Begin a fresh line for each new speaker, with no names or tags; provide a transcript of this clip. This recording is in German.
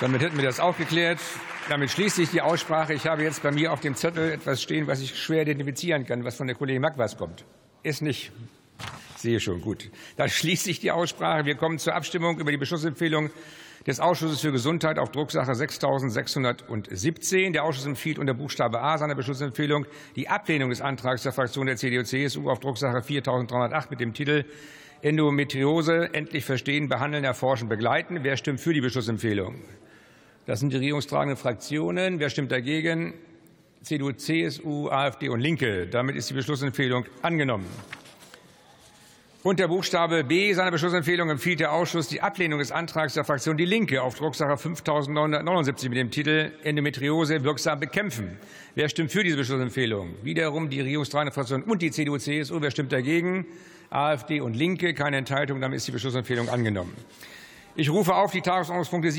Damit hätten wir das auch geklärt. Damit schließt sich die Aussprache. Ich habe jetzt bei mir auf dem Zettel etwas stehen, was ich schwer identifizieren kann, was von der Kollegin Magwas kommt. Ist nicht. Ich sehe schon, gut. Dann schließt sich die Aussprache. Wir kommen zur Abstimmung über die Beschlussempfehlung des Ausschusses für Gesundheit auf Drucksache 6617. Der Ausschuss empfiehlt unter Buchstabe A seiner Beschlussempfehlung die Ablehnung des Antrags der Fraktion der CDU-CSU auf Drucksache 4308 mit dem Titel Endometriose endlich verstehen, behandeln, erforschen, begleiten. Wer stimmt für die Beschlussempfehlung? Das sind die regierungstragenden Fraktionen. Wer stimmt dagegen? CDU, CSU, AfD und Linke. Damit ist die Beschlussempfehlung angenommen. Unter Buchstabe B seiner Beschlussempfehlung empfiehlt der Ausschuss die Ablehnung des Antrags der Fraktion Die Linke auf Drucksache 5979 mit dem Titel Endometriose wirksam bekämpfen. Wer stimmt für diese Beschlussempfehlung? Wiederum die regierungstragende Fraktion und die CDU, CSU. Wer stimmt dagegen? AfD und Linke. Keine Enthaltung. Damit ist die Beschlussempfehlung angenommen. Ich rufe auf die Tagesordnungspunkte